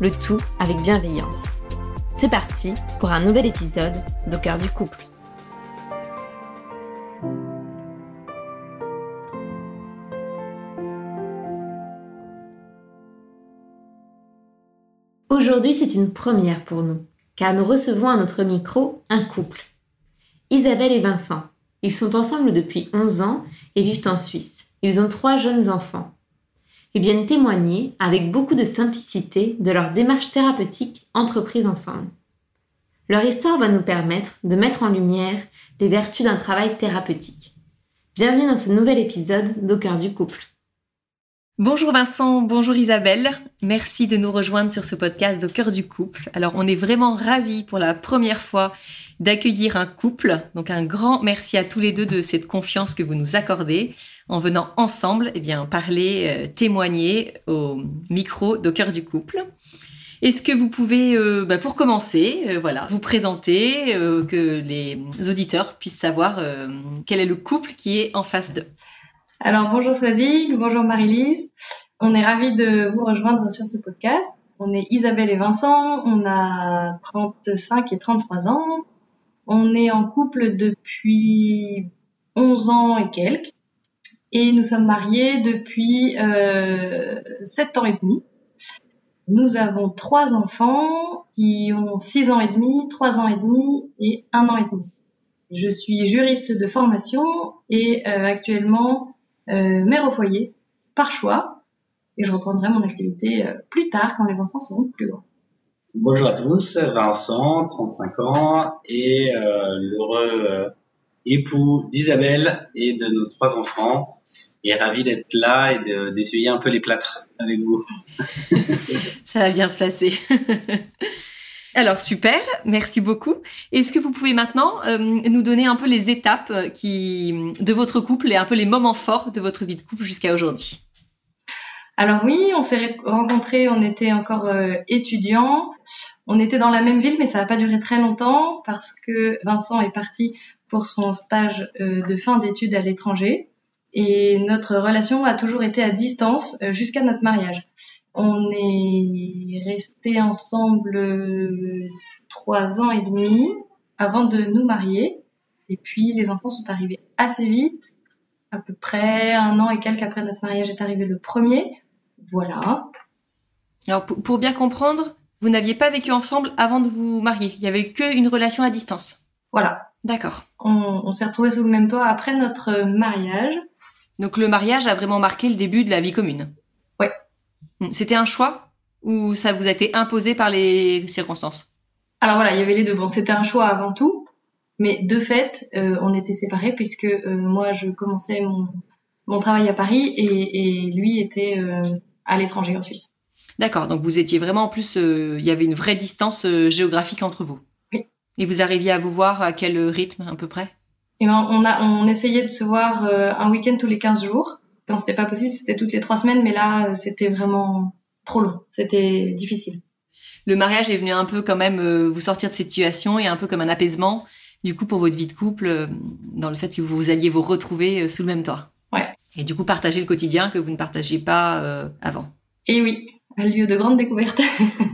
le tout avec bienveillance. C'est parti pour un nouvel épisode d'Au cœur du couple. Aujourd'hui, c'est une première pour nous, car nous recevons à notre micro un couple. Isabelle et Vincent. Ils sont ensemble depuis 11 ans et vivent en Suisse. Ils ont trois jeunes enfants. Ils viennent témoigner avec beaucoup de simplicité de leur démarche thérapeutique entreprise ensemble. Leur histoire va nous permettre de mettre en lumière les vertus d'un travail thérapeutique. Bienvenue dans ce nouvel épisode d'Au du couple. Bonjour Vincent, bonjour Isabelle. Merci de nous rejoindre sur ce podcast Au cœur du couple. Alors on est vraiment ravis pour la première fois d'accueillir un couple. Donc un grand merci à tous les deux de cette confiance que vous nous accordez en venant ensemble eh bien, parler, euh, témoigner au micro d'au cœur du couple. Est-ce que vous pouvez, euh, bah, pour commencer, euh, voilà, vous présenter, que les auditeurs puissent savoir quel est le couple qui est en face d'eux? Alors bonjour Soisy, bonjour Marie-Lise. On est ravis de vous rejoindre sur ce podcast. On est Isabelle et Vincent, on a 35 et 33 ans. On est en couple depuis 11 ans et quelques et nous sommes mariés depuis euh, 7 ans et demi. Nous avons trois enfants qui ont 6 ans et demi, 3 ans et demi et 1 an et demi. Je suis juriste de formation et euh, actuellement euh, mère au foyer par choix et je reprendrai mon activité euh, plus tard quand les enfants seront plus grands. Bonjour à tous, Vincent, 35 ans et euh, l'heureux époux d'Isabelle et de nos trois enfants. Et ravi d'être là et d'essuyer un peu les plâtres avec vous. Ça va bien se passer. Alors super, merci beaucoup. Est-ce que vous pouvez maintenant euh, nous donner un peu les étapes euh, qui de votre couple et un peu les moments forts de votre vie de couple jusqu'à aujourd'hui? Alors oui, on s'est rencontrés, on était encore euh, étudiants. On était dans la même ville, mais ça n'a pas duré très longtemps parce que Vincent est parti pour son stage euh, de fin d'études à l'étranger. Et notre relation a toujours été à distance euh, jusqu'à notre mariage. On est resté ensemble euh, trois ans et demi avant de nous marier. Et puis les enfants sont arrivés assez vite, à peu près un an et quelques après notre mariage est arrivé le premier. Voilà. Alors pour bien comprendre, vous n'aviez pas vécu ensemble avant de vous marier. Il y avait qu'une relation à distance. Voilà. D'accord. On, s'est retrouvés sous le même toit après notre mariage. Donc le mariage a vraiment marqué le début de la vie commune. Oui. Hmm. C'était un choix ou ça vous a été imposé par les circonstances? Alors voilà, il y avait les deux. Bon, c'était un choix avant tout, mais de fait, euh, on était séparés puisque euh, moi je commençais mon, travail à Paris et, lui était euh, à l'étranger en Suisse. D'accord, donc vous étiez vraiment en plus, il y avait une vraie distance géographique entre vous. Et vous arriviez à vous voir à quel rythme à peu près? Eh ben, on, a, on essayait de se voir euh, un week-end tous les 15 jours. Quand c'était pas possible, c'était toutes les trois semaines, mais là, euh, c'était vraiment trop long. C'était difficile. Le mariage est venu un peu quand même euh, vous sortir de cette situation et un peu comme un apaisement, du coup, pour votre vie de couple, dans le fait que vous alliez vous retrouver sous le même toit. Ouais. Et du coup, partager le quotidien que vous ne partagiez pas avant. Et oui, un lieu de grande découverte.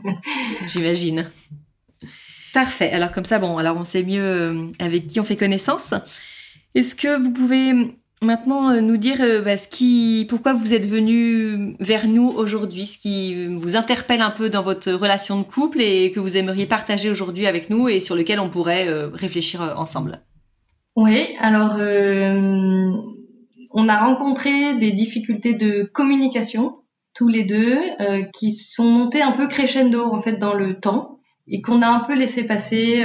J'imagine. Parfait. Alors comme ça, bon, alors on sait mieux euh, avec qui on fait connaissance. Est-ce que vous pouvez maintenant euh, nous dire euh, bah, ce qui, pourquoi vous êtes venu vers nous aujourd'hui, ce qui vous interpelle un peu dans votre relation de couple et que vous aimeriez partager aujourd'hui avec nous et sur lequel on pourrait euh, réfléchir ensemble? Oui, alors on a rencontré des difficultés de communication tous les deux qui sont montées un peu crescendo en fait dans le temps et qu'on a un peu laissé passer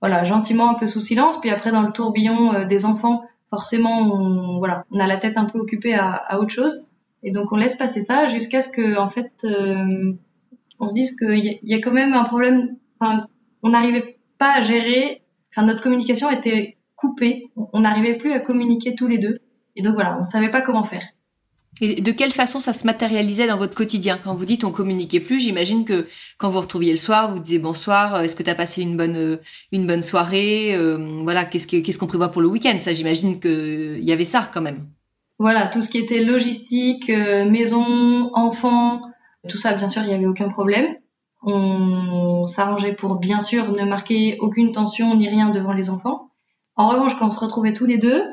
voilà gentiment un peu sous silence puis après dans le tourbillon des enfants forcément, on, voilà, on a la tête un peu occupée à, autre chose. Et donc, on laisse passer ça jusqu'à ce que, en fait, euh, on se dise qu'il y, a quand même un problème. On n'arrivait pas à gérer. Enfin, notre communication était coupée. On n'arrivait plus à communiquer tous les deux. Et donc voilà, on savait pas comment faire. Et de quelle façon ça se matérialisait dans votre quotidien? Quand vous dites on communiquait plus, j'imagine que quand vous retrouviez le soir, vous disiez bonsoir, euh, est-ce que tu as passé une bonne euh, une bonne soirée euh, Voilà, qu'est-ce qu'on prévoit pour le week-end? Ça, j'imagine que il y avait ça quand même. Voilà, tout ce qui était logistique, maison, enfants, tout ça, bien sûr, il n'y avait aucun problème. On s'arrangeait pour bien sûr ne marquer aucune tension ni rien devant les enfants. En revanche, quand on se retrouvait tous les deux,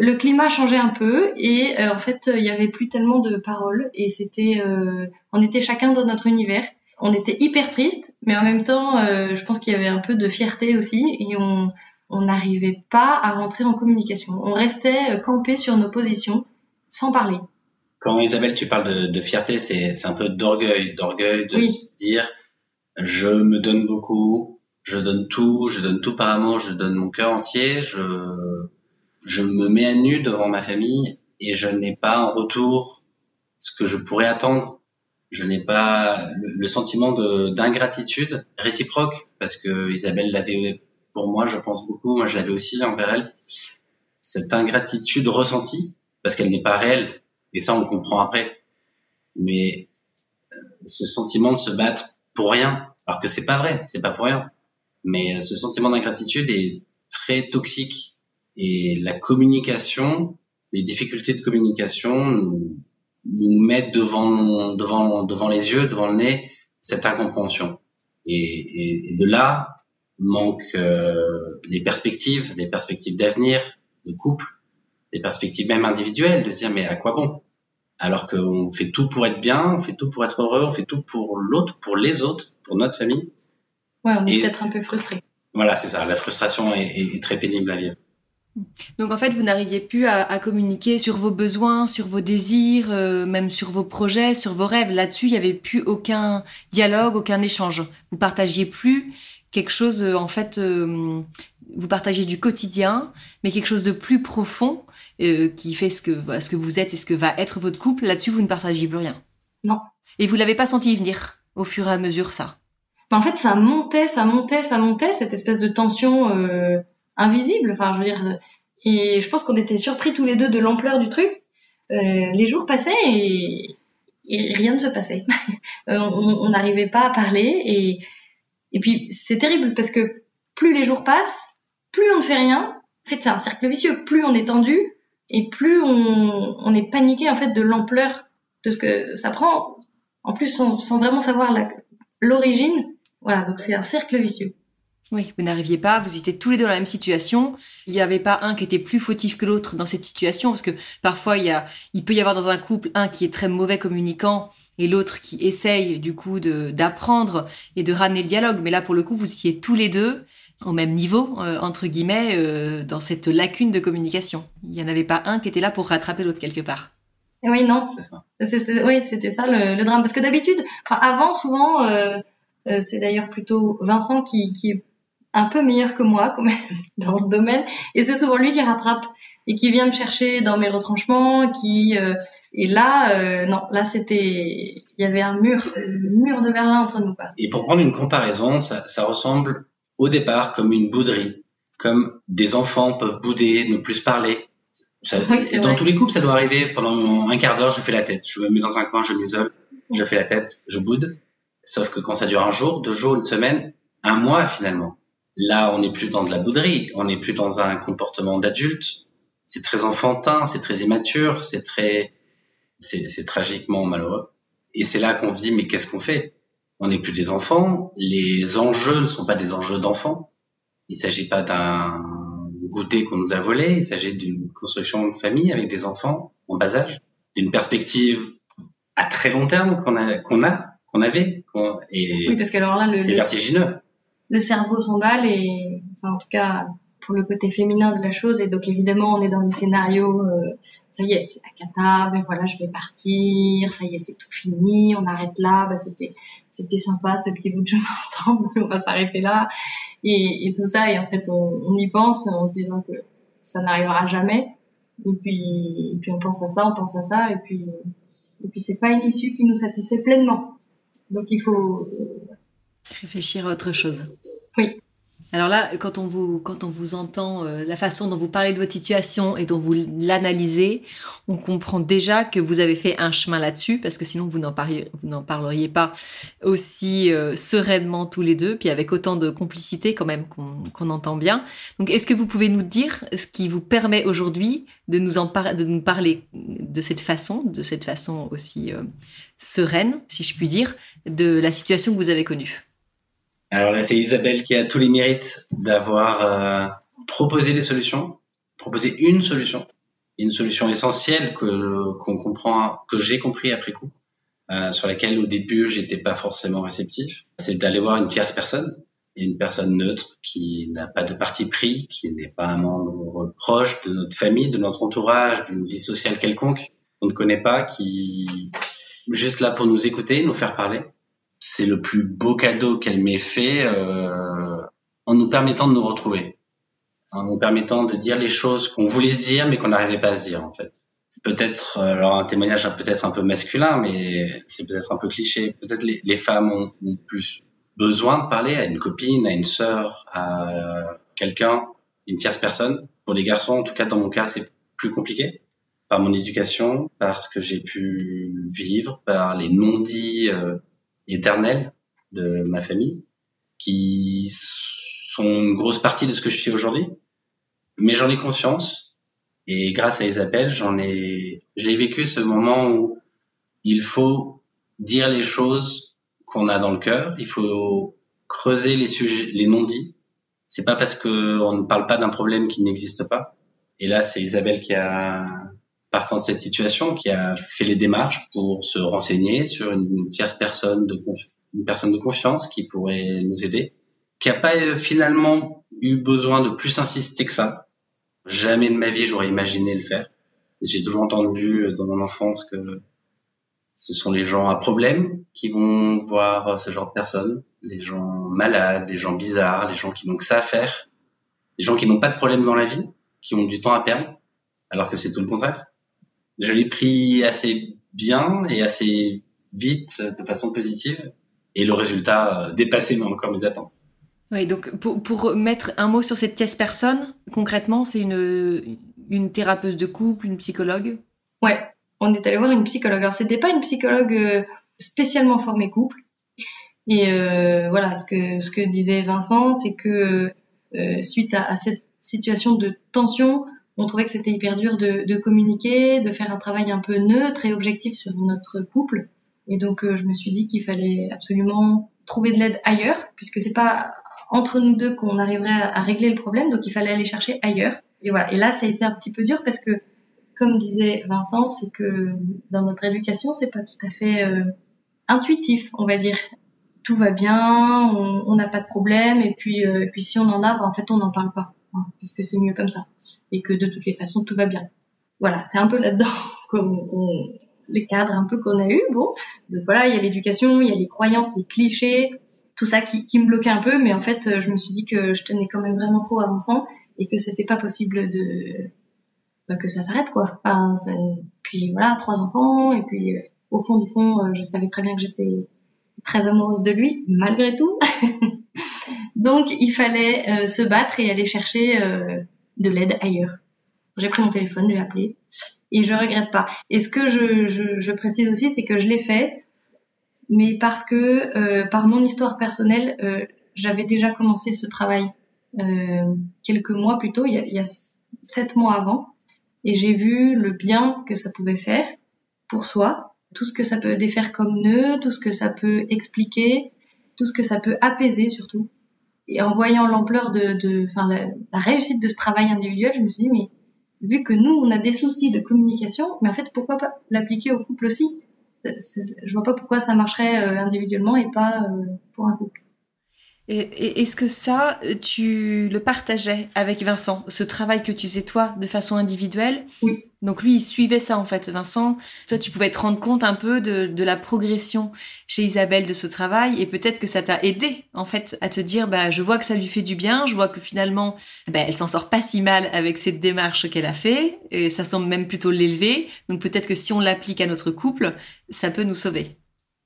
le climat changeait un peu et euh, en fait il y avait plus tellement de paroles et c'était euh, on était chacun dans notre univers. On était hyper triste mais en même temps euh, je pense qu'il y avait un peu de fierté aussi et on on n'arrivait pas à rentrer en communication. On restait campé sur nos positions sans parler. Quand Isabelle tu parles de, de fierté c'est c'est un peu d'orgueil d'orgueil de se dire je me donne beaucoup je donne tout je donne tout par amour je donne mon cœur entier je je me mets à nu devant ma famille et je n'ai pas en retour ce que je pourrais attendre. Je n'ai pas le, sentiment d'ingratitude réciproque parce que Isabelle l'avait pour moi, je pense beaucoup. Moi, je l'avais aussi envers elle. Cette ingratitude ressentie parce qu'elle n'est pas réelle et ça, on comprend après. Mais euh, ce sentiment de se battre pour rien, alors que c'est pas vrai, c'est pas pour rien. Mais euh, ce sentiment d'ingratitude est très toxique et la communication, les difficultés de communication nous, nous mettent devant, devant, devant les yeux, devant le nez, cette incompréhension. Et, et, de là manquent euh, les perspectives, les perspectives d'avenir, de couple, les perspectives même individuelles, de dire mais à quoi bon? Alors qu'on fait tout pour être bien, on fait tout pour être heureux, on fait tout pour l'autre, pour les autres, pour notre famille. Ouais, on est peut-être un peu frustré. Voilà, c'est ça. La frustration est, est, est très pénible à vivre. Donc en fait, vous n'arriviez plus à, communiquer sur vos besoins, sur vos désirs, euh, même sur vos projets, sur vos rêves. Là-dessus, il n'y avait plus aucun dialogue, aucun échange. Vous partagiez plus quelque chose, euh, en fait, euh, vous partagez du quotidien, mais quelque chose de plus profond qui fait ce que, ce que vous êtes et ce que va être votre couple. Là-dessus, vous ne partagiez plus rien. Non. Et vous l'avez pas senti venir au fur et à mesure, ça? En fait, ça montait, ça montait, ça montait, cette espèce de tension invisible. Enfin, je veux dire, et je pense qu'on était surpris tous les deux de l'ampleur du truc. Euh, les jours passaient et, rien ne se passait. Euh, on n'arrivait pas à parler et, et puis c'est terrible parce que plus les jours passent, plus on ne fait rien. En fait, c'est un cercle vicieux. Plus on est tendu et plus on, on est paniqué en fait de l'ampleur de ce que ça prend. En plus, sans, sans vraiment savoir l'origine. Voilà, donc c'est un cercle vicieux. Oui, vous n'arriviez pas, vous étiez tous les deux dans la même situation. Il n'y avait pas un qui était plus fautif que l'autre dans cette situation, parce que parfois il, y a, il peut y avoir dans un couple un qui est très mauvais communicant et l'autre qui essaye du coup d'apprendre et de ramener le dialogue. Mais là, pour le coup, vous étiez tous les deux au même niveau, euh, entre guillemets, euh, dans cette lacune de communication. Il n'y en avait pas un qui était là pour rattraper l'autre quelque part. Oui, non, c'est ça. Oui, c'était ça le, drame. Parce que d'habitude, avant, souvent, euh, c'est d'ailleurs plutôt Vincent qui, qui un peu meilleur que moi quand même dans ce domaine. Et c'est souvent lui qui rattrape et qui vient me chercher dans mes retranchements qui euh, et là euh, non là c'était il y avait un mur un mur de Berlin entre nous pas et pour prendre une comparaison ça, ça ressemble au départ comme une bouderie comme des enfants peuvent bouder ne plus parler. Ça, dans tous les couples ça doit arriver pendant un quart d'heure je fais la tête. Je me mets dans un coin je m'isole je fais la tête je boude. Sauf que quand ça dure un jour deux jours une semaine un mois finalement Là, on n'est plus dans de la bouderie, on n'est plus dans un comportement d'adulte. C'est très enfantin, c'est très immature, c'est très, c'est tragiquement malheureux. Et c'est là qu'on se dit, mais qu'est-ce qu'on fait? On n'est plus des enfants. Les enjeux ne sont pas des enjeux d'enfants. Il s'agit pas d'un goûter qu'on nous a volé. Il s'agit d'une construction de famille avec des enfants en bas âge, d'une perspective à très long terme qu'on a, qu'on a, qu'on avait. et oui, parce que alors là, le, c'est vertigineux. Le cerveau s'emballe et, en tout cas, pour le côté féminin de la chose. Et donc, évidemment, on est dans les scénarios, euh, ça y est, c'est la cata, mais voilà, je vais partir, ça y est, c'est tout fini, on arrête là, bah, c'était, c'était sympa ce petit bout de chemin ensemble, on va s'arrêter là. Et, et, tout ça, et en fait, on, on, y pense en se disant que ça n'arrivera jamais. Et puis, et puis, on pense à ça, on pense à ça, et puis, et puis, c'est pas une issue qui nous satisfait pleinement. Donc, il faut réfléchir à autre chose. Oui. Alors là, quand on vous, quand on vous entend, euh, la façon dont vous parlez de votre situation et dont vous l'analysez, on comprend déjà que vous avez fait un chemin là-dessus, parce que sinon vous n'en parleriez, vous n'en parleriez pas aussi euh, sereinement tous les deux, puis avec autant de complicité quand même qu'on entend bien. Donc, est-ce que vous pouvez nous dire ce qui vous permet aujourd'hui de nous en de nous parler de cette façon, de cette façon aussi euh, sereine, si je puis dire, de la situation que vous avez connue? Alors là, c'est Isabelle qui a tous les mérites d'avoir euh, proposé des solutions, proposé une solution, une solution essentielle que qu'on comprend, que j'ai compris après coup, euh, sur laquelle au début j'étais pas forcément réceptif. C'est d'aller voir une tierce personne, une personne neutre qui n'a pas de parti pris, qui n'est pas un membre proche de notre famille, de notre entourage, d'une vie sociale quelconque, qu'on ne connaît pas, qui juste là pour nous écouter, nous faire parler c'est le plus beau cadeau qu'elle m'ait fait euh, en nous permettant de nous retrouver, en nous permettant de dire les choses qu'on voulait dire mais qu'on n'arrivait pas à se dire en fait. Peut-être, euh, alors un témoignage peut-être un peu masculin, mais c'est peut-être un peu cliché. Peut-être les, femmes ont, ont, plus besoin de parler à une copine, à une sœur, à quelqu'un, une tierce personne. Pour les garçons, en tout cas dans mon cas, c'est plus compliqué par mon éducation, parce que j'ai pu vivre, par les non-dits. Euh, éternelle de ma famille, qui sont une grosse partie de ce que je suis aujourd'hui. Mais j'en ai conscience et grâce à Isabelle, j'en ai, j'ai vécu ce moment où il faut dire les choses qu'on a dans le cœur. Il faut creuser les sujets, les non-dits. C'est pas parce que on ne parle pas d'un problème qui n'existe pas. Et là, c'est Isabelle qui a partant de cette situation, qui a fait les démarches pour se renseigner sur une tierce personne de une personne de confiance qui pourrait nous aider, qui n'a pas euh, finalement eu besoin de plus insister que ça. Jamais de ma vie j'aurais imaginé le faire. J'ai toujours entendu euh, dans mon enfance que ce sont les gens à problème qui vont voir ce genre de personnes, les gens malades, les gens bizarres, les gens qui n'ont que ça à faire, les gens qui n'ont pas de problème dans la vie, qui ont du temps à perdre, alors que c'est tout le contraire je l'ai pris assez bien et assez vite, de façon positive, et le résultat dépassait encore mes attentes. Oui, donc pour, pour, mettre un mot sur cette tierce personne, concrètement, c'est une, une thérapeute de couple, une psychologue? Ouais, on est allé voir une psychologue. Alors, c'était pas une psychologue euh, spécialement formée couple. Et euh, voilà, ce que, ce que disait Vincent, c'est que euh, suite à, à, cette situation de tension, on trouvait que c'était hyper dur de, communiquer, de faire un travail un peu neutre et objectif sur notre couple. Et donc, euh, je me suis dit qu'il fallait absolument trouver de l'aide ailleurs, puisque c'est pas entre nous deux qu'on arriverait à, régler le problème, donc il fallait aller chercher ailleurs. Et voilà. Et là, ça a été un petit peu dur parce que, comme disait Vincent, c'est que dans notre éducation, c'est pas tout à fait euh, intuitif, on va dire. Tout va bien, on n'a pas de problème, et puis, euh, puis si on en a, ben, en fait, on n'en parle pas. Hein, parce que c'est mieux comme ça, et que de toutes les façons tout va bien. Voilà, c'est un peu là-dedans comme les cadres un peu qu'on a eu. Bon, donc voilà, il y a l'éducation, il y a les croyances, les clichés, tout ça qui, qui, me bloquait un peu, mais en fait, je me suis dit que je tenais quand même vraiment trop avançant et que c'était pas possible de bah, que ça s'arrête quoi. Enfin, ça... puis voilà, trois enfants et puis au fond du fond, je savais très bien que j'étais très amoureuse de lui malgré tout. Donc, il fallait euh, se battre et aller chercher euh, de l'aide ailleurs. J'ai pris mon téléphone, j'ai appelé et je regrette pas. Et ce que je, précise aussi, c'est que je l'ai fait, mais parce que euh, par mon histoire personnelle, j'avais déjà commencé ce travail quelques mois plus tôt, il y, a, il y a sept mois avant, et j'ai vu le bien que ça pouvait faire pour soi, tout ce que ça peut défaire comme nœud, tout ce que ça peut expliquer, tout ce que ça peut apaiser surtout. Et en voyant l'ampleur de, de enfin, la, réussite de ce travail individuel, je me suis dit, mais vu que nous, on a des soucis de communication, mais en fait, pourquoi pas l'appliquer au couple aussi? Je vois pas pourquoi ça marcherait euh, individuellement et pas euh, pour un couple. Et, est-ce que ça, tu le partageais avec Vincent, ce travail que tu faisais toi de façon individuelle? Oui. Donc lui, il suivait ça en fait, Vincent. Toi, tu pouvais te rendre compte un peu de, de la progression chez Isabelle de ce travail et peut-être que ça t'a aidé en fait à te dire, bah, je vois que ça lui fait du bien, je vois que finalement, bah, elle s'en sort pas si mal avec cette démarche qu'elle a fait et ça semble même plutôt l'élever. Donc peut-être que si on l'applique à notre couple, ça peut nous sauver.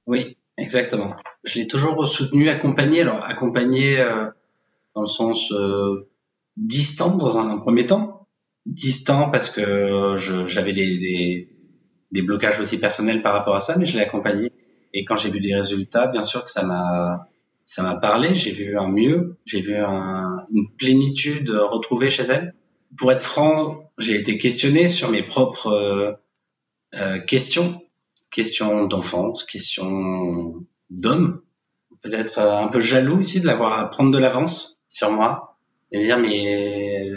Oui, Exactement. Je l'ai toujours soutenu, accompagné. Alors, accompagné euh, dans le sens euh, distant dans un, premier temps. Distant parce que j'avais des, des, des, blocages aussi personnels par rapport à ça, mais je l'ai accompagné. Et quand j'ai vu des résultats, bien sûr que ça m'a ça m'a parlé. J'ai vu un mieux, j'ai vu un, une plénitude retrouvée chez elle. Pour être franc, j'ai été questionné sur mes propres euh, euh questions question d'enfance, question d'homme, peut-être euh, un peu jaloux aussi de l'avoir à prendre de l'avance sur moi et dire mais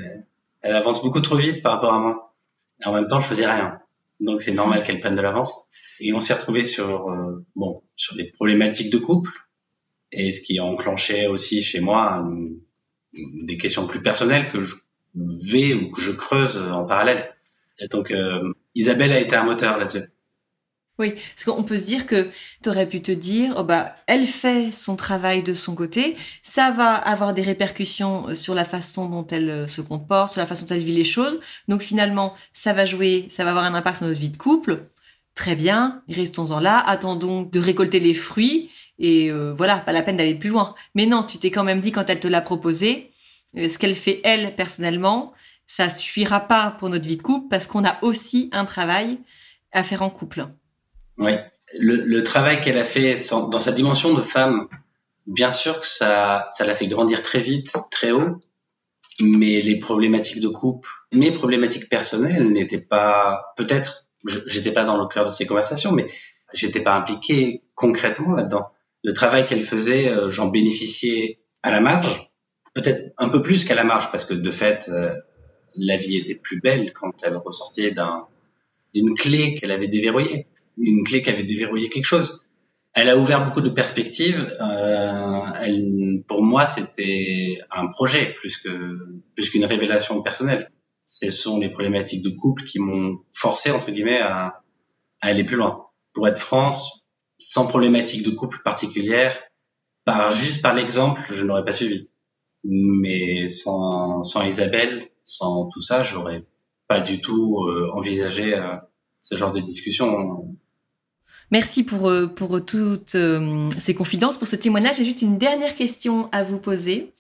elle avance beaucoup trop vite par rapport à moi. Et en même temps, je faisais rien. Donc c'est normal qu'elle prenne de l'avance. Et on s'est retrouvé sur euh, bon sur des problématiques de couple et ce qui a enclenché aussi chez moi des questions plus personnelles que je vais ou que je creuse en parallèle. Donc euh, Isabelle a été un moteur là-dessus. Oui, parce qu'on peut se dire que tu aurais pu te dire, oh bah, elle fait son travail de son côté, ça va avoir des répercussions euh, sur la façon dont elle euh, se comporte, sur la façon dont elle vit les choses. Donc finalement, ça va jouer, ça va avoir un impact sur notre vie de couple. Très bien, restons-en là, attendons de récolter les fruits et euh, voilà, pas la peine d'aller plus loin. Mais non, tu t'es quand même dit quand elle te l'a proposé, ce qu'elle fait elle personnellement, ça suffira pas pour notre vie de couple parce qu'on a aussi un travail à faire en couple. Oui, le, le travail qu'elle a fait dans sa dimension de femme, bien sûr que ça, ça l'a fait grandir très vite, très haut, mais les problématiques de couple, mes problématiques personnelles n'étaient pas, peut-être, j'étais pas dans le cœur de ces conversations, mais j'étais pas impliqué concrètement là-dedans. Le travail qu'elle faisait, euh, j'en bénéficiais à la marge, peut-être un peu plus qu'à la marge, parce que de fait, euh, la vie était plus belle quand elle ressortait d'un, d'une clé qu'elle avait déverrouillée une clé qui avait déverrouillé quelque chose. Elle a ouvert beaucoup de perspectives. Euh, elle, pour moi, c'était un projet plus que plus qu'une révélation personnelle. Ce sont les problématiques de couple qui m'ont forcé entre guillemets à, à, aller plus loin. Pour être France, sans problématique de couple particulière, par juste par l'exemple, je n'aurais pas suivi. Mais sans, sans Isabelle, sans tout ça, j'aurais pas du tout euh, envisagé euh, ce genre de discussion. Merci pour, euh, pour toutes euh, ces confidences, pour ce témoignage. J'ai juste une dernière question à vous poser.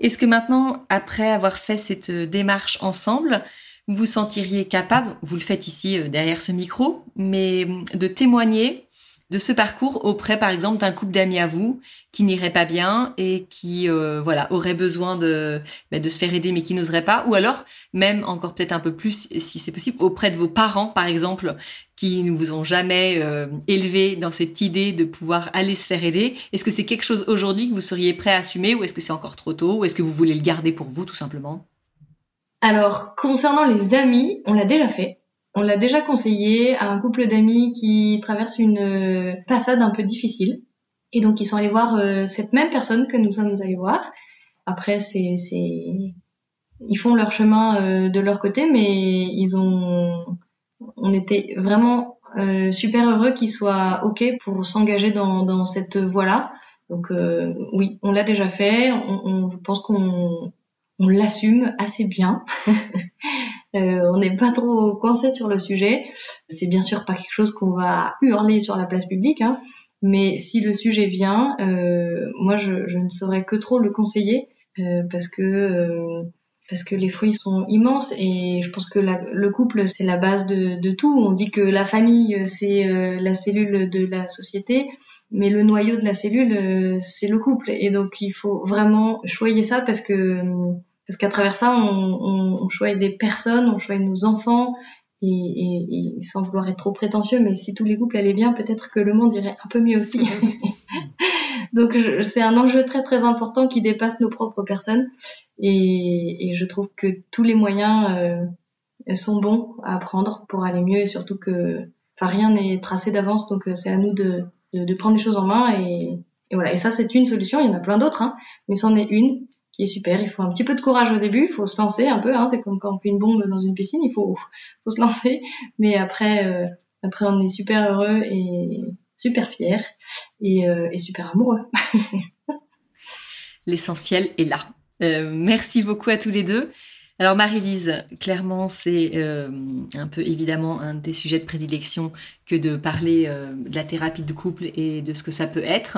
Est-ce que maintenant, après avoir fait cette démarche ensemble, vous sentiriez capable, vous le faites ici euh, derrière ce micro, mais de témoigner de ce parcours auprès, par exemple, d'un couple d'amis à vous qui n'irait pas bien et qui, euh, voilà, aurait besoin de, bah, de se faire aider mais qui n'oserait pas, ou alors même encore peut-être un peu plus, si c'est possible, auprès de vos parents, par exemple, qui ne vous ont jamais euh, élevé dans cette idée de pouvoir aller se faire aider. Est-ce que c'est quelque chose aujourd'hui que vous seriez prêt à assumer, ou est-ce que c'est encore trop tôt, ou est-ce que vous voulez le garder pour vous, tout simplement? Alors, concernant les amis, on l'a déjà fait. On l'a déjà conseillé à un couple d'amis qui traverse une euh, passade un peu difficile. Et donc, ils sont allés voir euh, cette même personne que nous sommes allés voir. Après, c'est, ils font leur chemin euh, de leur côté, mais ils ont, on était vraiment super heureux qu'ils soient ok pour s'engager dans, cette voie-là. Donc, oui, on l'a déjà fait. On, je pense qu'on on l'assume assez bien. Euh, on n'est pas trop coincé sur le sujet. C'est bien sûr pas quelque chose qu'on va hurler sur la place publique, hein, mais si le sujet vient, euh, moi je, ne saurais que trop le conseiller euh, parce que parce que les fruits sont immenses et je pense que le couple c'est la base de, tout. On dit que la famille c'est la cellule de la société, mais le noyau de la cellule c'est le couple et donc il faut vraiment choyer ça parce que parce qu'à travers ça, on, on, choisit des personnes, on choisit nos enfants, et, et, et, sans vouloir être trop prétentieux, mais si tous les couples allaient bien, peut-être que le monde irait un peu mieux aussi. Donc c'est un enjeu très très important qui dépasse nos propres personnes. Et, et je trouve que tous les moyens euh, sont bons à prendre pour aller mieux et surtout que enfin rien n'est tracé d'avance. Donc c'est à nous de, de, de, prendre les choses en main et, et voilà. Et ça c'est une solution. Il y en a plein d'autres hein, mais c'en est une qui est super. Il faut un petit peu de courage au début, il faut se lancer un peu. Hein, c'est comme quand on fait une bombe dans une piscine, il faut, faut se lancer. Mais après, euh, après on est super heureux et super fier et, euh, super amoureux. L'essentiel est là. Euh, merci beaucoup à tous les deux. Alors Marie-Lise, clairement, c'est un peu évidemment un des sujets de prédilection que de parler de la thérapie de couple et de ce que ça peut être.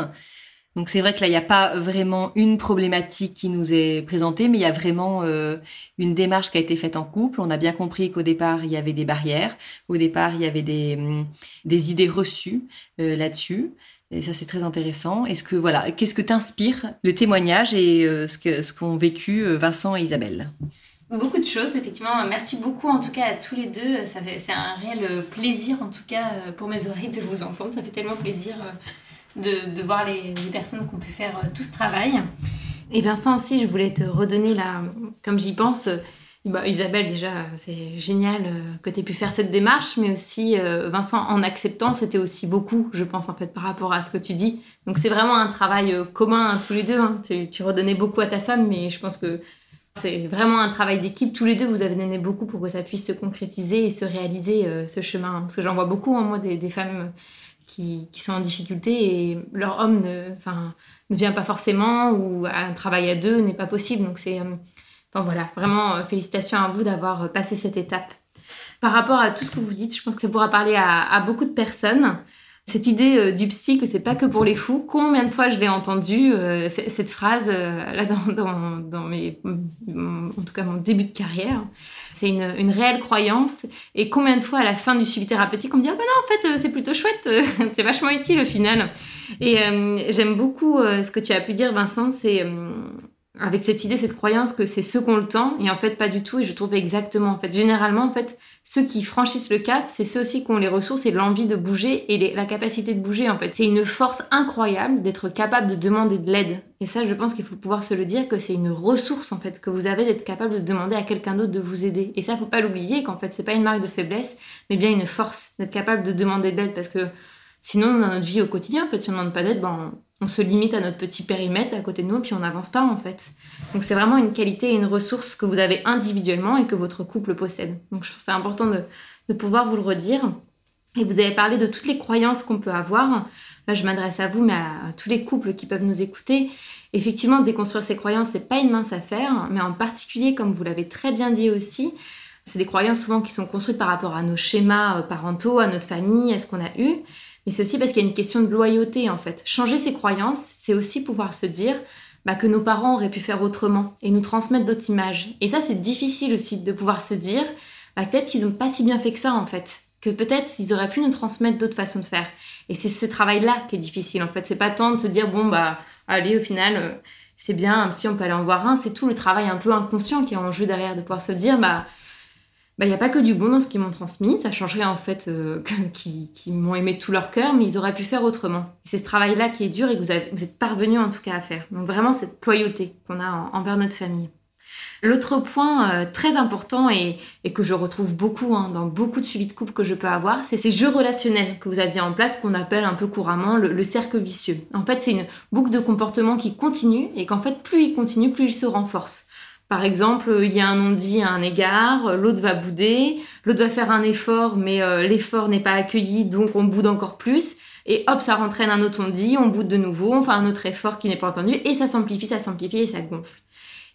Donc c'est vrai que là, il n'y a pas vraiment une problématique qui nous est présentée, mais il y a vraiment euh, une démarche qui a été faite en couple. On a bien compris qu'au départ, il y avait des barrières. Au départ, il y avait des, hum, idées reçues euh, là-dessus. Et ça, c'est très intéressant. Est-ce que voilà, qu'est-ce que t'inspire le témoignage et euh, ce ce qu'ont vécu Vincent et Isabelle? Beaucoup de choses, effectivement. Merci beaucoup, en tout cas, à tous les deux. Ça fait, c'est un réel plaisir, en tout cas, pour mes oreilles, de vous entendre. Ça fait tellement plaisir de, voir les, personnes qui ont pu faire euh, tout ce travail. Et Vincent aussi, je voulais te redonner là, comme j'y pense, bah, Isabelle déjà, c'est génial euh, que tu aies pu faire cette démarche, mais aussi euh, Vincent, en acceptant, c'était aussi beaucoup, je pense, en fait, par rapport à ce que tu dis. Donc c'est vraiment un travail commun hein, tous les deux. Hein. Tu, redonnais beaucoup à ta femme, mais je pense que c'est vraiment un travail d'équipe. Tous les deux, vous avez donné beaucoup pour que ça puisse se concrétiser et se réaliser ce chemin. Parce que j'en vois beaucoup, en hein, moi, des femmes qui, sont en difficulté et leur homme ne, enfin, ne vient pas forcément ou un travail à deux n'est pas possible. Donc c'est, euh, enfin voilà, vraiment euh, félicitations à vous d'avoir euh, passé cette étape. Par rapport à tout ce que vous dites, je pense que ça pourra parler à beaucoup de personnes. Cette idée du psy que c'est pas que pour les fous, combien de fois je l'ai entendue cette phrase là dans, dans, dans mes, en tout cas mon début de carrière c'est une, une, réelle croyance. Et combien de fois à la fin du suivi thérapeutique, on me dit, ah ben non, en fait, euh, c'est plutôt chouette, euh, c'est vachement utile au final. Et euh, j'aime beaucoup euh, ce que tu as pu dire, Vincent, c'est avec cette idée, cette croyance que c'est ceux qui ont le temps, et en fait pas du tout, et je trouve exactement, en fait, généralement, en fait, ceux qui franchissent le cap, c'est ceux aussi qui ont les ressources et l'envie de bouger et la capacité de bouger, en fait. C'est une force incroyable d'être capable de demander de l'aide. Et ça, je pense qu'il faut pouvoir se le dire, que c'est une ressource, en fait, que vous avez d'être capable de demander à quelqu'un d'autre de vous aider. Et ça, faut pas l'oublier, qu'en fait, c'est pas une marque de faiblesse, mais bien une force d'être capable de demander de l'aide, parce que sinon, dans notre vie au quotidien, en fait, si on demande pas d'aide, ben, on se limite à notre petit périmètre à côté de nous, puis on n'avance pas en fait. Donc c'est vraiment une qualité et une ressource que vous avez individuellement et que votre couple possède. Donc je trouve c'est important de, pouvoir vous le redire. Et vous avez parlé de toutes les croyances qu'on peut avoir. Là, je m'adresse à vous, mais à, à, tous les couples qui peuvent nous écouter. Effectivement, déconstruire ces croyances, c'est pas une mince affaire, mais en particulier, comme vous l'avez très bien dit aussi, c'est des croyances souvent qui sont construites par rapport à nos schémas parentaux, à notre famille, à ce qu'on a eu. Mais c'est aussi parce qu'il y a une question de loyauté en fait. Changer ses croyances, c'est aussi pouvoir se dire bah, que nos parents auraient pu faire autrement et nous transmettre d'autres images. Et ça, c'est difficile aussi de pouvoir se dire bah, peut-être qu'ils n'ont pas si bien fait que ça en fait. Que peut-être ils auraient pu nous transmettre d'autres façons de faire. Et c'est ce travail-là qui est difficile en fait. C'est pas tant de se dire bon bah allez au final euh, c'est bien si on peut aller en voir un. C'est tout le travail un peu inconscient qui est en jeu derrière de pouvoir se dire bah il bah, n'y a pas que du bon dans ce qu'ils m'ont transmis, ça changerait en fait euh, qu'ils qui m'ont aimé tout leur cœur, mais ils auraient pu faire autrement. C'est ce travail-là qui est dur et que vous, avez, vous êtes parvenu en tout cas à faire. Donc vraiment cette loyauté qu'on a en, envers notre famille. L'autre point euh, très important et, et, que je retrouve beaucoup hein, dans beaucoup de suivis de couple que je peux avoir, c'est ces jeux relationnels que vous aviez en place qu'on appelle un peu couramment le, le cercle vicieux. En fait, c'est une boucle de comportement qui continue et qu'en fait, plus il continue, plus il se renforce. Par exemple, il y a un non-dit à un égard, l'autre va bouder, l'autre va faire un effort, mais euh, l'effort n'est pas accueilli, donc on boude encore plus. Et hop, ça rentraîne un autre on-dit, on boude de nouveau, on fait un autre effort qui n'est pas entendu, et ça s'amplifie, ça s'amplifie et ça gonfle.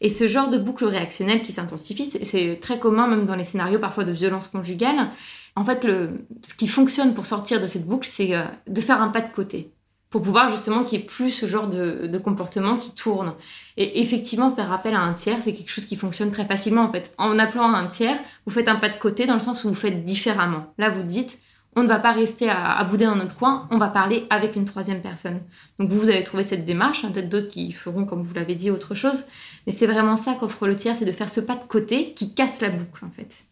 Et ce genre de boucle réactionnelle qui s'intensifie, c'est très commun même dans les scénarios parfois de violence conjugale. En fait, le, ce qui fonctionne pour sortir de cette boucle, c'est euh, de faire un pas de côté pour pouvoir justement qu'il n'y ait plus ce genre de, de, comportement qui tourne. Et effectivement, faire appel à un tiers, c'est quelque chose qui fonctionne très facilement en fait. En appelant un tiers, vous faites un pas de côté dans le sens où vous faites différemment. Là, vous dites, on ne va pas rester à, à bouder dans notre coin, on va parler avec une troisième personne. Donc vous, vous avez trouvé cette démarche, hein, peut-être d'autres qui feront, comme vous l'avez dit, autre chose. Mais c'est vraiment ça qu'offre le tiers, c'est de faire ce pas de côté qui casse la boucle en fait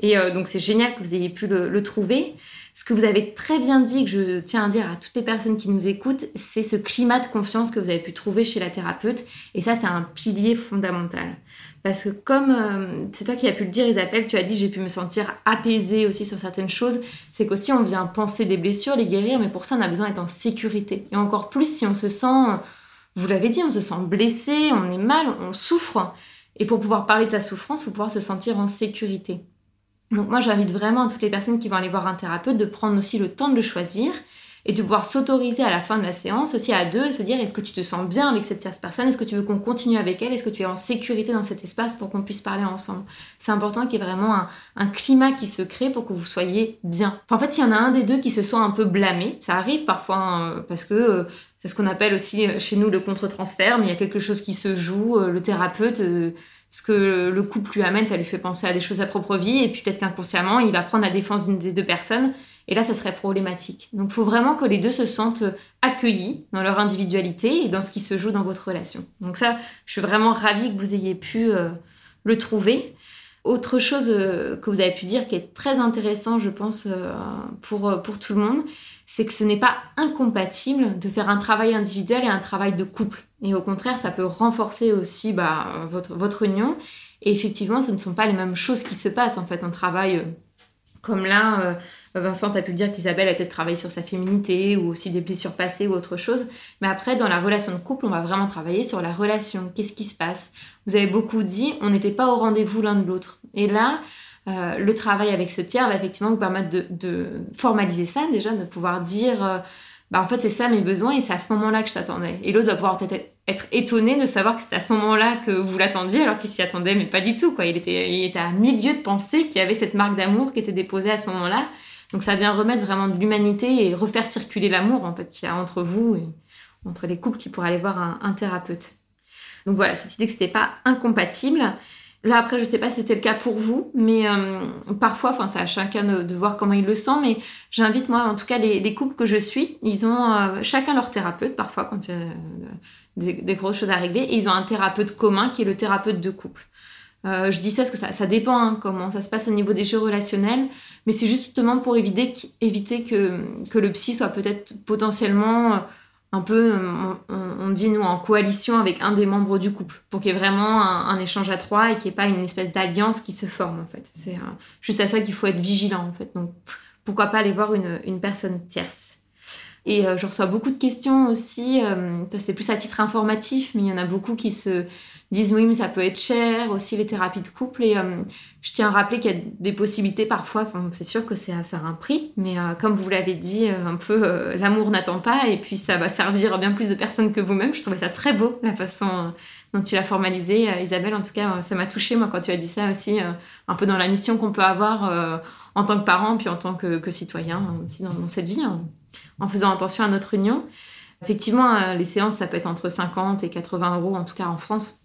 Et euh, donc c'est génial que vous ayez pu le, trouver. Ce que vous avez très bien dit, que je tiens à dire à toutes les personnes qui nous écoutent, c'est ce climat de confiance que vous avez pu trouver chez la thérapeute. Et ça, c'est un pilier fondamental. Parce que comme euh, c'est toi qui as pu le dire, Isabelle, tu as dit j'ai pu me sentir apaisée aussi sur certaines choses. C'est qu'aussi on vient penser des blessures, les guérir, mais pour ça on a besoin d'être en sécurité. Et encore plus si on se sent, vous l'avez dit, on se sent blessé, on est mal, on souffre. Et pour pouvoir parler de sa souffrance, il faut pouvoir se sentir en sécurité. Donc moi, j'invite vraiment toutes les personnes qui vont aller voir un thérapeute de prendre aussi le temps de le choisir et de pouvoir s'autoriser à la fin de la séance aussi à deux, se dire est-ce que tu te sens bien avec cette tierce personne, est-ce que tu veux qu'on continue avec elle, est-ce que tu es en sécurité dans cet espace pour qu'on puisse parler ensemble? C'est important qu'il y ait vraiment un, climat qui se crée pour que vous soyez bien. en fait, s'il y en a un des deux qui se soit un peu blâmé, ça arrive parfois hein, parce que euh, c'est ce qu'on appelle aussi euh, chez nous le contre-transfert, mais il y a quelque chose qui se joue, euh, le thérapeute ce que le couple lui amène, ça lui fait penser à des choses à propre vie, et puis peut-être qu'inconsciemment, il va prendre la défense d'une des deux personnes, et là, ça serait problématique. Donc, il faut vraiment que les deux se sentent accueillis dans leur individualité et dans ce qui se joue dans votre relation. Donc ça, je suis vraiment ravie que vous ayez pu euh, le trouver. Autre chose euh, que vous avez pu dire qui est très intéressant, je pense, euh, pour, pour tout le monde, c'est que ce n'est pas incompatible de faire un travail individuel et un travail de couple. Et au contraire, ça peut renforcer aussi bah, votre, votre union. Et effectivement, ce ne sont pas les mêmes choses qui se passent. En fait, on travaille euh, comme là, euh, Vincent a pu dire qu'Isabelle a peut-être travaillé sur sa féminité ou aussi des blessures passées ou autre chose. Mais après, dans la relation de couple, on va vraiment travailler sur la relation. Qu'est-ce qui se passe? Vous avez beaucoup dit, on n'était pas au rendez-vous l'un de l'autre. Et là, euh, le travail avec ce tiers va effectivement vous permettre de, formaliser ça déjà, de pouvoir dire bah en fait c'est ça mes besoins et c'est à ce moment-là que je t'attendais. Et l'autre doit pouvoir peut-être être étonné de savoir que c'est à ce moment-là que vous l'attendiez alors qu'il s'y attendait mais pas du tout quoi. Il était, il était à milieu de penser qu'il y avait cette marque d'amour qui était déposée à ce moment-là. Donc ça vient remettre vraiment de l'humanité et refaire circuler l'amour en fait qu'il y a entre vous et entre les couples qui pourraient aller voir un, un thérapeute. Donc voilà, cette idée que c'était pas incompatible. Là, après, je sais pas si c'était le cas pour vous, mais euh, parfois, enfin, c'est à chacun de, voir comment il le sent, mais j'invite, moi, en tout cas, les, couples que je suis, ils ont euh, chacun leur thérapeute, parfois, quand il y a euh, des, grosses choses à régler, et ils ont un thérapeute commun qui est le thérapeute de couple. je dis ça parce que ça, dépend hein, comment ça se passe au niveau des jeux relationnels, mais c'est justement pour éviter, que le psy soit peut-être potentiellement un peu, on, dit nous, en coalition avec un des membres du couple, pour qu'il y ait vraiment un, échange à trois et qu'il n'y ait pas une espèce d'alliance qui se forme, en fait. C'est euh, juste à ça qu'il faut être vigilant, en fait. Donc, pourquoi pas aller voir une, personne tierce. Et euh, je reçois beaucoup de questions aussi, euh, c'est plus à titre informatif, mais il y en a beaucoup qui se disent oui, mais ça peut être cher, aussi les thérapies de couple. Et euh, je tiens à rappeler qu'il y a des possibilités parfois, c'est sûr que c'est a un prix, mais euh, comme vous l'avez dit, euh, un peu l'amour n'attend pas, et puis ça va servir bien plus de personnes que vous-même. Je trouvais ça très beau, la façon dont tu l'as formalisé, Isabelle. En tout cas, ça m'a touchée, moi, quand tu as dit ça aussi, un peu dans la mission qu'on peut avoir en tant que parent, puis en tant que, citoyen aussi dans, dans cette vie, hein, en faisant attention à notre union. Effectivement, les séances, ça peut être entre 50 et 80 euros, en tout cas en France.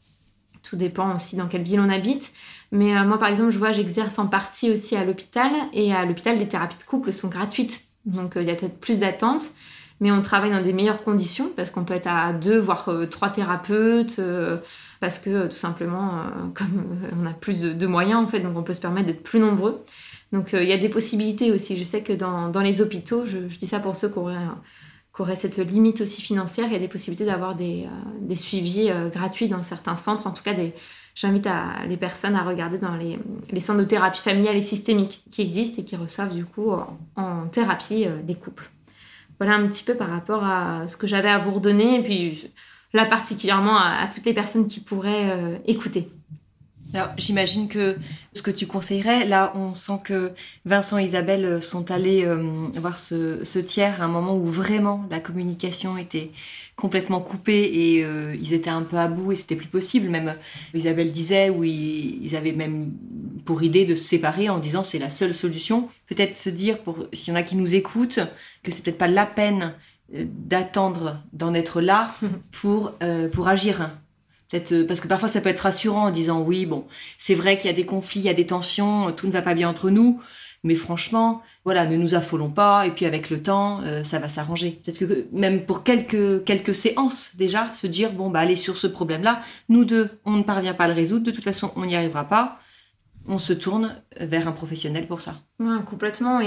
Tout dépend aussi dans quelle ville on habite. Mais euh, moi, par exemple, je vois, j'exerce en partie aussi à l'hôpital. Et à l'hôpital, les thérapies de couple sont gratuites. Donc, euh, il y a peut-être plus d'attentes. Mais on travaille dans des meilleures conditions parce qu'on peut être à deux, voire euh, trois thérapeutes. parce que tout simplement, comme on a plus de, moyens, en fait, donc on peut se permettre d'être plus nombreux. Donc, il y a des possibilités aussi. Je sais que dans, les hôpitaux, je, dis ça pour ceux qui auraient qu'aurait cette limite aussi financière, il y a des possibilités d'avoir des, euh, suivis euh, gratuits dans certains centres. En tout cas, j'invite les personnes à regarder dans les, centres de thérapie familiale et systémique qui existent et qui reçoivent du coup en, thérapie euh, des couples. Voilà un petit peu par rapport à ce que j'avais à vous redonner et puis là particulièrement à toutes les personnes qui pourraient écouter. Alors, j'imagine que ce que tu conseillerais, là, on sent que Vincent et Isabelle euh, sont allés euh, voir ce, tiers à un moment où vraiment la communication était complètement coupée et euh, ils étaient un peu à bout et c'était plus possible. Même Isabelle disait, où ils, avaient même pour idée de se séparer en disant c'est la seule solution. Peut-être se dire, pour s'il y en a qui nous écoutent, que c'est peut-être pas la peine d'attendre d'en être là pour, pour agir euh, parce que parfois ça peut être rassurant en disant oui, bon, c'est vrai qu'il y a des conflits, il y a des tensions, tout ne va pas bien entre nous, mais franchement, voilà, ne nous affolons pas et puis avec le temps, euh, ça va s'arranger. Peut-être que même pour quelques quelques séances déjà, se dire bon bah allez sur ce problème-là, nous deux, on ne parvient pas à le résoudre, de toute façon on n'y arrivera pas. on se tourne vers un professionnel pour ça. Complètement.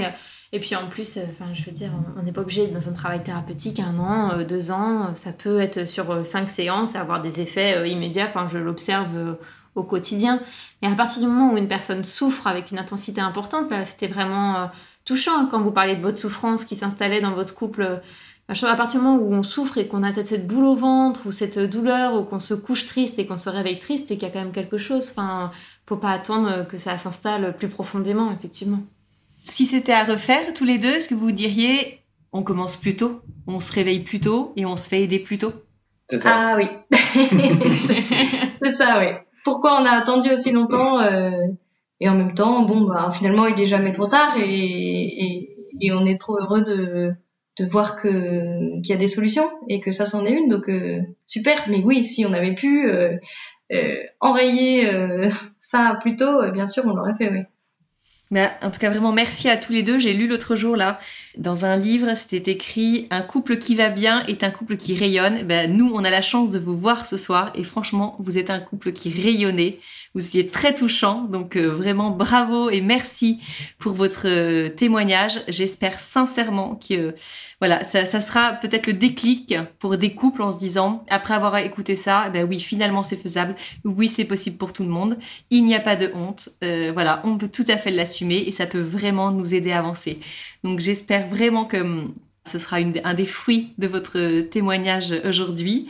Et puis en plus, enfin, je veux dire, on n'est pas obligé dans un travail thérapeutique un an, deux ans. Ça peut être sur cinq séances et avoir des effets immédiats. Enfin, je l'observe au quotidien. Mais à partir du moment où une personne souffre avec une intensité importante, c'était vraiment touchant quand vous parlez de votre souffrance qui s'installait dans votre couple à partir du moment où on souffre et qu'on a peut-être cette boule au ventre ou cette douleur ou qu'on se couche triste et qu'on se réveille triste, c'est qu'il y a quand même quelque chose. Enfin, faut pas attendre que ça s'installe plus profondément, effectivement. Si c'était à refaire tous les deux, est-ce que vous diriez on commence plus tôt, on se réveille plus tôt et on se fait aider plus tôt? C'est ça. Ah oui, c'est ça, oui. Pourquoi on a attendu aussi longtemps euh, et en même temps, bon, bah, finalement, il est jamais trop tard et, et, et on est trop heureux de de voir que qu'il y a des solutions et que ça c'en est une. Donc euh, super. Mais oui si on avait pu euh, euh, enrayer ça plus tôt bien sûr on l'aurait fait oui mais en tout cas, vraiment merci à tous les deux. J'ai lu l'autre jour là, dans un livre, c'était écrit Un couple qui va bien est un couple qui rayonne. Ben, nous, on a la chance de vous voir ce soir et franchement, vous êtes un couple qui rayonnait. Vous étiez très touchant, donc euh, vraiment bravo et merci pour votre euh, témoignage. J'espère sincèrement que voilà, ça, ça sera peut-être le déclic pour des couples en se disant, après avoir écouté ça, ben oui, finalement c'est faisable, oui c'est possible pour tout le monde, il n'y a pas de honte, euh, voilà, on peut tout à fait l'assumer et ça peut vraiment nous aider à avancer. Donc j'espère vraiment que hum, ce sera un des fruits de votre témoignage aujourd'hui.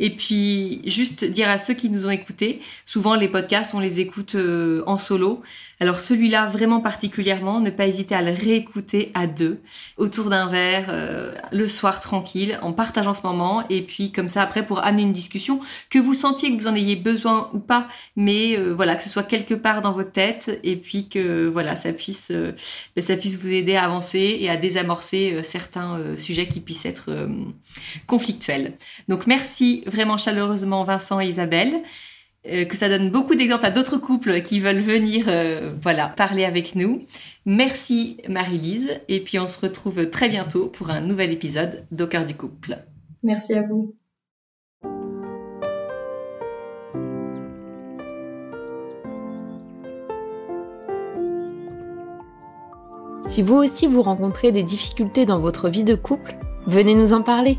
Et puis, juste dire à ceux qui nous ont écoutés, souvent les podcasts, on les écoute euh, en solo. Alors celui-là, vraiment particulièrement, ne pas hésiter à le réécouter à deux, autour d'un verre, euh, le soir tranquille, en partageant ce moment, et puis comme ça après pour amener une discussion, que vous sentiez que vous en ayez besoin ou pas, mais euh, voilà, que ce soit quelque part dans votre tête, et puis que voilà, ça puisse, ben, ça puisse vous aider à avancer et à désamorcer certains sujets qui puissent être conflictuels. Donc merci vraiment chaleureusement Vincent et Isabelle. Euh, que ça donne beaucoup d'exemples à d'autres couples qui veulent venir euh, voilà parler avec nous. Merci Marie-Lise et puis on se retrouve très bientôt pour un nouvel épisode d'Au cœur du couple. Merci à vous. Si vous aussi vous rencontrez des difficultés dans votre vie de couple, venez nous en parler